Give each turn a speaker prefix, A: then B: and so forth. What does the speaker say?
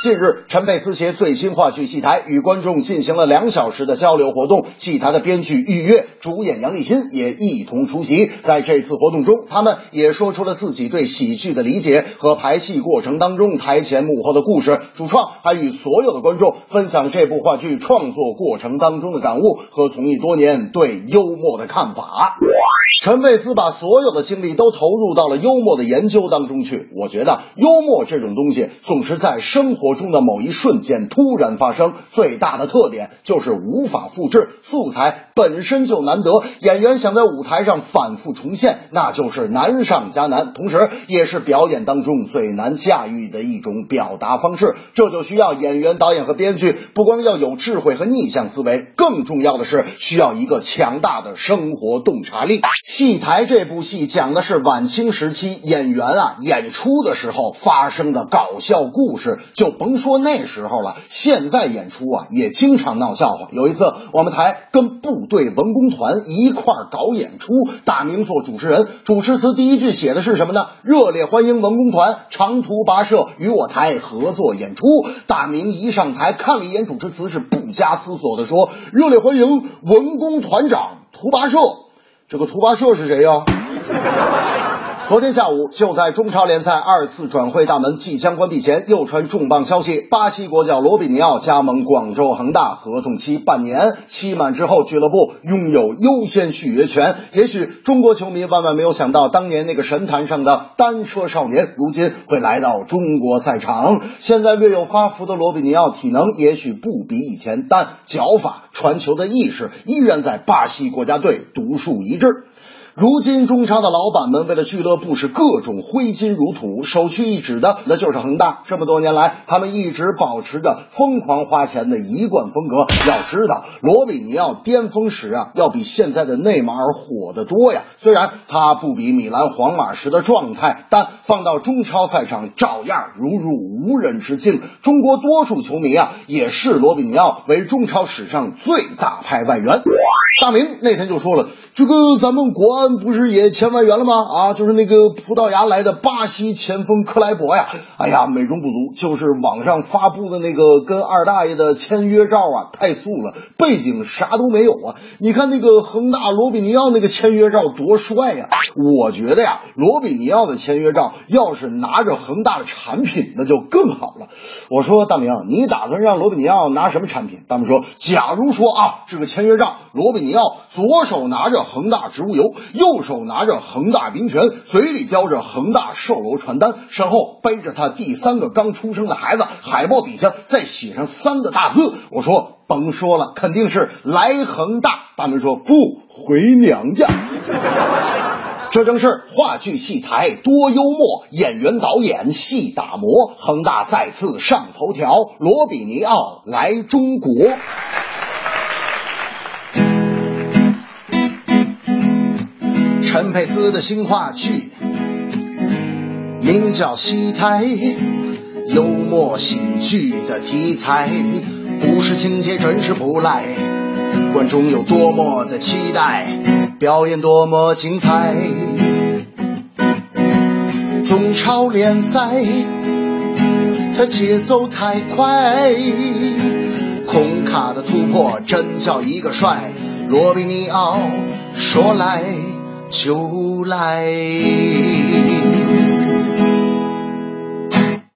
A: 近日，陈佩斯携最新话剧戏台与观众进行了两小时的交流活动。戏台的编剧玉月、主演杨立新也一同出席。在这次活动中，他们也说出了自己对喜剧的理解和排戏过程当中台前幕后的故事。主创还与所有的观众分享这部话剧创作过程当中的感悟和从艺多年对幽默的看法。陈佩斯把所有的精力都投入到了幽默的研究当中去。我觉得幽默这种东西总是在生活中的某一瞬间突然发生，最大的特点就是无法复制，素材本身就难得，演员想在舞台上反复重现，那就是难上加难，同时也是表演当中最难驾驭的一种表达方式。这就需要演员、导演和编剧不光要有智慧和逆向思维，更重要的是需要一个强大的生活洞察力。戏台这部戏讲的是晚清时期演员啊演出的时候发生的搞笑故事，就甭说那时候了，现在演出啊也经常闹笑话。有一次我们台跟部队文工团一块儿搞演出，大明做主持人，主持词第一句写的是什么呢？热烈欢迎文工团长途跋涉与我台合作演出。大明一上台看了一眼主持词，是不加思索的说：“热烈欢迎文工团长途跋涉。”这个图巴社是谁呀？昨天下午，就在中超联赛二次转会大门即将关闭前，又传重磅消息：巴西国脚罗比尼奥加盟广州恒大，合同期半年，期满之后，俱乐部拥有优先续约权。也许中国球迷万万没有想到，当年那个神坛上的单车少年，如今会来到中国赛场。现在略有发福的罗比尼奥，体能也许不比以前，但脚法、传球的意识依然在巴西国家队独树一帜。如今中超的老板们为了俱乐部是各种挥金如土，首屈一指的那就是恒大。这么多年来，他们一直保持着疯狂花钱的一贯风格。要知道，罗比尼奥巅峰时啊，要比现在的内马尔火得多呀。虽然他不比米兰、皇马时的状态，但放到中超赛场照样如入无人之境。中国多数球迷啊，也视罗比尼奥为中超史上最大牌外援。大明那天就说了，这个咱们国安不是也签外援了吗？啊，就是那个葡萄牙来的巴西前锋克莱伯呀。哎呀，美中不足，就是网上发布的那个跟二大爷的签约照啊，太素了，背景啥都没有啊。你看那个恒大罗比尼奥那个签约照多帅呀！我觉得呀，罗比尼奥的签约照要是拿着恒大的产品，那就更好了。我说大明，你打算让罗比尼奥拿什么产品？大明说，假如说啊，这个签约照，罗比尼奥左手拿着恒大植物油，右手拿着恒大冰泉，嘴里叼着恒大售楼传单，身后背着他第三个刚出生的孩子，海报底下再写上三个大字。我说，甭说了，肯定是来恒大。大明说，不回娘家。这正是话剧戏台多幽默，演员导演戏打磨，恒大再次上头条，罗比尼奥来中国。的新话剧。名叫《戏台》，幽默喜剧的题材，故事情节真是不赖，观众有多么的期待，表演多么精彩。中超联赛，它节奏太快，孔卡的突破真叫一个帅，罗比尼奥说来秋来。